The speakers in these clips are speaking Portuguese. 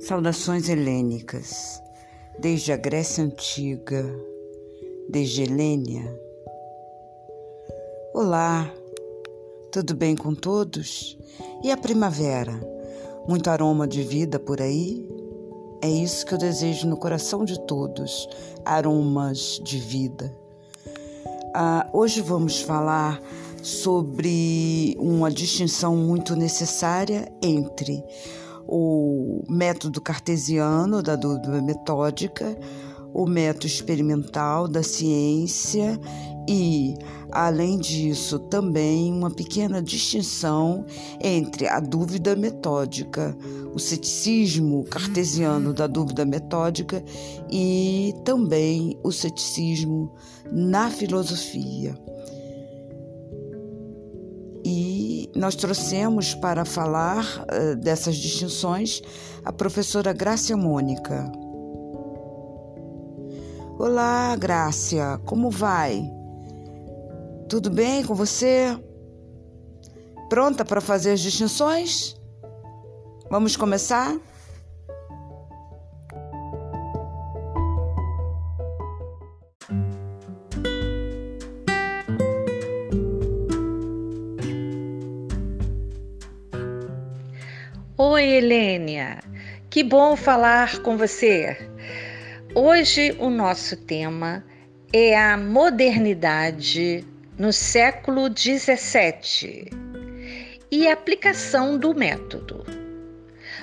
Saudações helênicas, desde a Grécia Antiga, desde Helênia. Olá, tudo bem com todos? E a primavera? Muito aroma de vida por aí? É isso que eu desejo no coração de todos, aromas de vida. Ah, hoje vamos falar sobre uma distinção muito necessária entre o método cartesiano da dúvida metódica, o método experimental da ciência e, além disso, também uma pequena distinção entre a dúvida metódica, o ceticismo cartesiano da dúvida metódica e também o ceticismo na filosofia. Nós trouxemos para falar uh, dessas distinções a professora Grácia Mônica. Olá, Grácia, como vai? Tudo bem com você? Pronta para fazer as distinções? Vamos começar? Oi, Helênia. Que bom falar com você. Hoje o nosso tema é a modernidade no século XVII e a aplicação do método.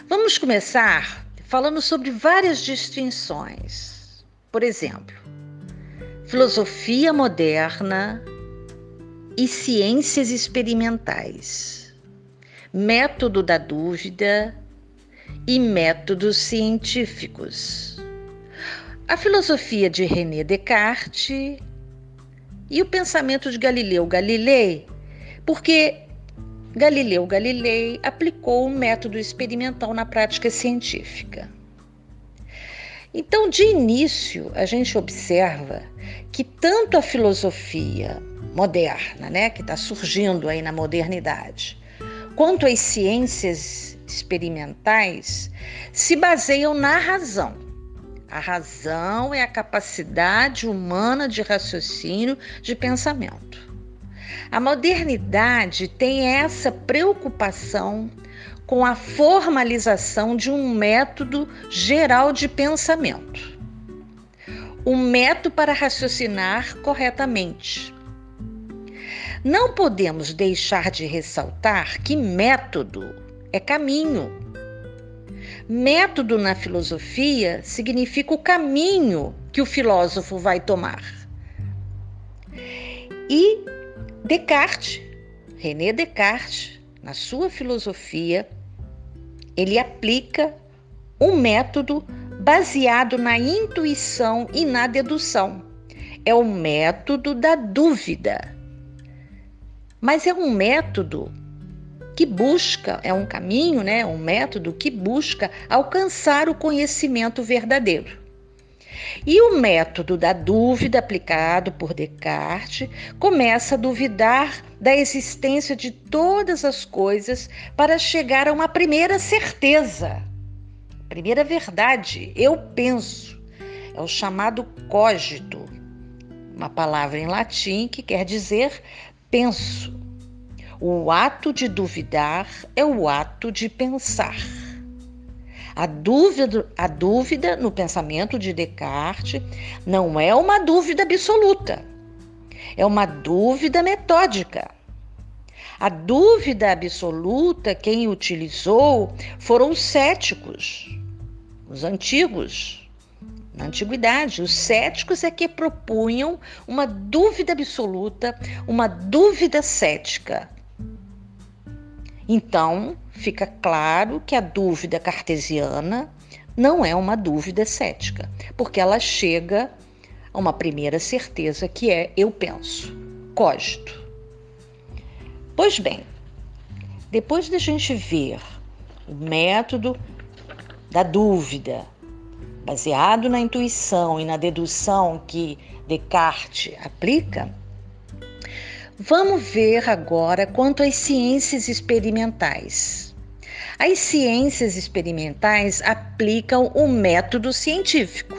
Vamos começar falando sobre várias distinções. Por exemplo, filosofia moderna e ciências experimentais método da dúvida e métodos científicos. A filosofia de René Descartes e o pensamento de Galileu Galilei, porque Galileu Galilei aplicou o método experimental na prática científica. Então, de início, a gente observa que tanto a filosofia moderna, né, que está surgindo aí na modernidade, quanto às ciências experimentais, se baseiam na razão. A razão é a capacidade humana de raciocínio, de pensamento. A modernidade tem essa preocupação com a formalização de um método geral de pensamento. Um método para raciocinar corretamente não podemos deixar de ressaltar que método é caminho. Método na filosofia significa o caminho que o filósofo vai tomar. E Descartes, René Descartes, na sua filosofia, ele aplica um método baseado na intuição e na dedução. É o método da dúvida mas é um método que busca, é um caminho, né, um método que busca alcançar o conhecimento verdadeiro. E o método da dúvida aplicado por Descartes começa a duvidar da existência de todas as coisas para chegar a uma primeira certeza, primeira verdade. Eu penso. É o chamado cogito, uma palavra em latim que quer dizer penso. O ato de duvidar é o ato de pensar. A dúvida, a dúvida no pensamento de Descartes não é uma dúvida absoluta, é uma dúvida metódica. A dúvida absoluta, quem utilizou foram os céticos, os antigos, na antiguidade, os céticos é que propunham uma dúvida absoluta, uma dúvida cética. Então, fica claro que a dúvida cartesiana não é uma dúvida cética, porque ela chega a uma primeira certeza que é eu penso, cogito. Pois bem, depois da gente ver o método da dúvida, baseado na intuição e na dedução que Descartes aplica, vamos ver agora quanto às ciências experimentais. As ciências experimentais aplicam o método científico.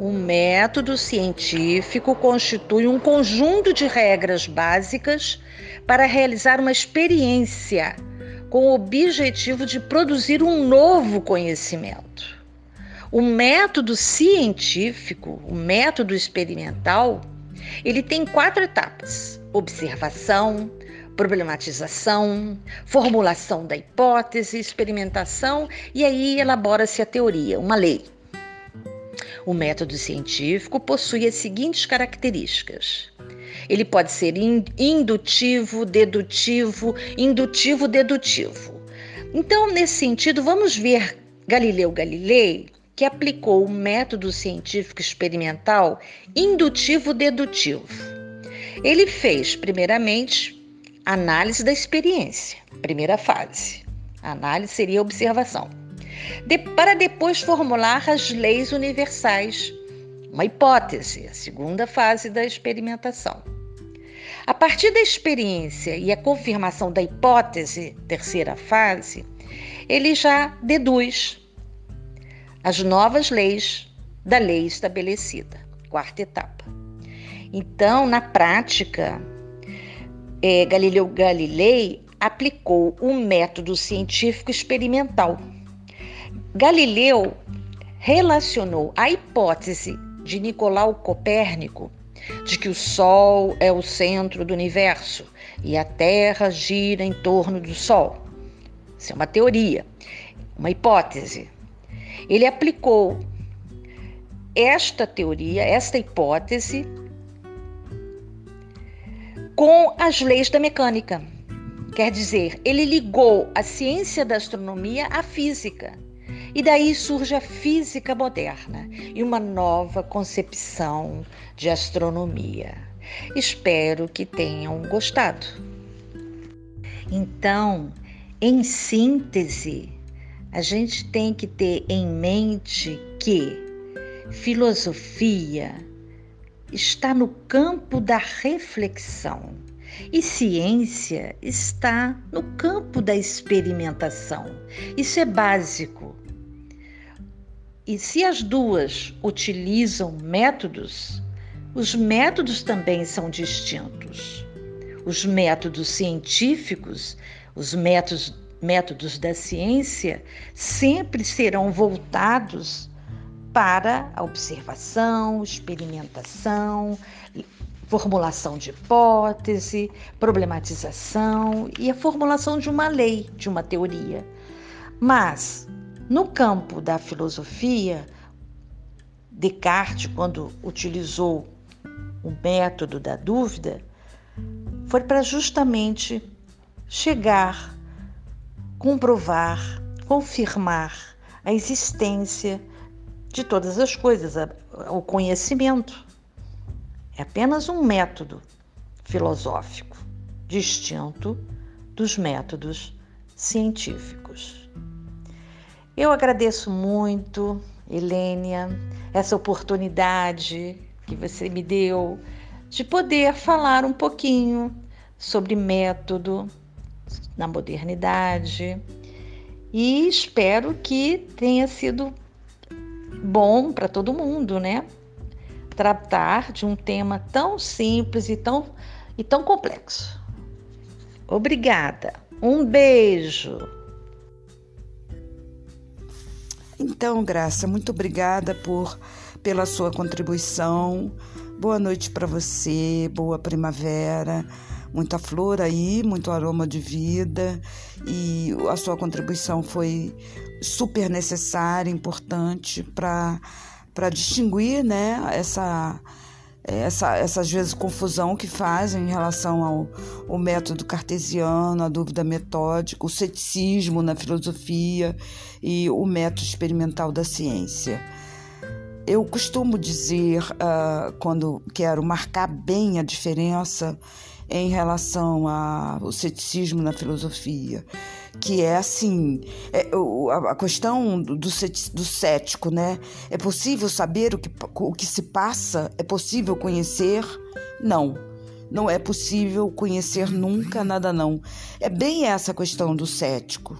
O método científico constitui um conjunto de regras básicas para realizar uma experiência com o objetivo de produzir um novo conhecimento. O método científico, o método experimental, ele tem quatro etapas: observação, problematização, formulação da hipótese, experimentação e aí elabora-se a teoria, uma lei. O método científico possui as seguintes características: ele pode ser indutivo, dedutivo, indutivo, dedutivo. Então, nesse sentido, vamos ver Galileu Galilei, que aplicou o método científico experimental indutivo-dedutivo. Ele fez, primeiramente, Análise da experiência, primeira fase. A análise seria a observação. De, para depois formular as leis universais, uma hipótese, a segunda fase da experimentação. A partir da experiência e a confirmação da hipótese, terceira fase, ele já deduz as novas leis da lei estabelecida, quarta etapa. Então, na prática, é, Galileu Galilei aplicou o método científico experimental. Galileu relacionou a hipótese de Nicolau Copérnico de que o Sol é o centro do universo e a Terra gira em torno do Sol. Isso é uma teoria, uma hipótese. Ele aplicou esta teoria, esta hipótese, com as leis da mecânica. Quer dizer, ele ligou a ciência da astronomia à física. E daí surge a física moderna e uma nova concepção de astronomia. Espero que tenham gostado. Então, em síntese, a gente tem que ter em mente que filosofia está no campo da reflexão e ciência está no campo da experimentação. Isso é básico. E se as duas utilizam métodos, os métodos também são distintos. Os métodos científicos, os métodos, métodos da ciência, sempre serão voltados para a observação, experimentação, formulação de hipótese, problematização e a formulação de uma lei, de uma teoria. Mas, no campo da filosofia, Descartes, quando utilizou o método da dúvida, foi para justamente chegar, comprovar, confirmar a existência de todas as coisas, o conhecimento. É apenas um método filosófico distinto dos métodos científicos. Eu agradeço muito, Helênia, essa oportunidade que você me deu de poder falar um pouquinho sobre método na modernidade e espero que tenha sido bom para todo mundo, né? Tratar de um tema tão simples e tão, e tão complexo. Obrigada. Um beijo. Então, Graça, muito obrigada por pela sua contribuição. Boa noite para você, boa primavera, muita flor aí, muito aroma de vida e a sua contribuição foi super necessária, importante para distinguir né, essa, essa, essas vezes confusão que fazem em relação ao, ao método cartesiano, a dúvida metódica, o ceticismo na filosofia e o método experimental da ciência. Eu costumo dizer, uh, quando quero marcar bem a diferença em relação ao ceticismo na filosofia, que é assim, é, a, questão do, do cético, né? É possível saber o que, o que se passa? É possível conhecer? Não. Não é possível conhecer nunca nada, não. É bem essa questão do cético.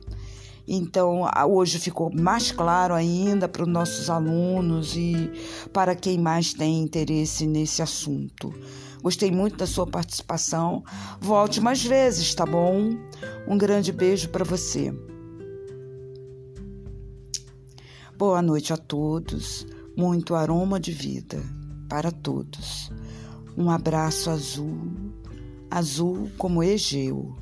Então, hoje ficou mais claro ainda para os nossos alunos e para quem mais tem interesse nesse assunto. Gostei muito da sua participação. Volte mais vezes, tá bom? Um grande beijo para você. Boa noite a todos. Muito aroma de vida para todos. Um abraço azul, azul como Egeu.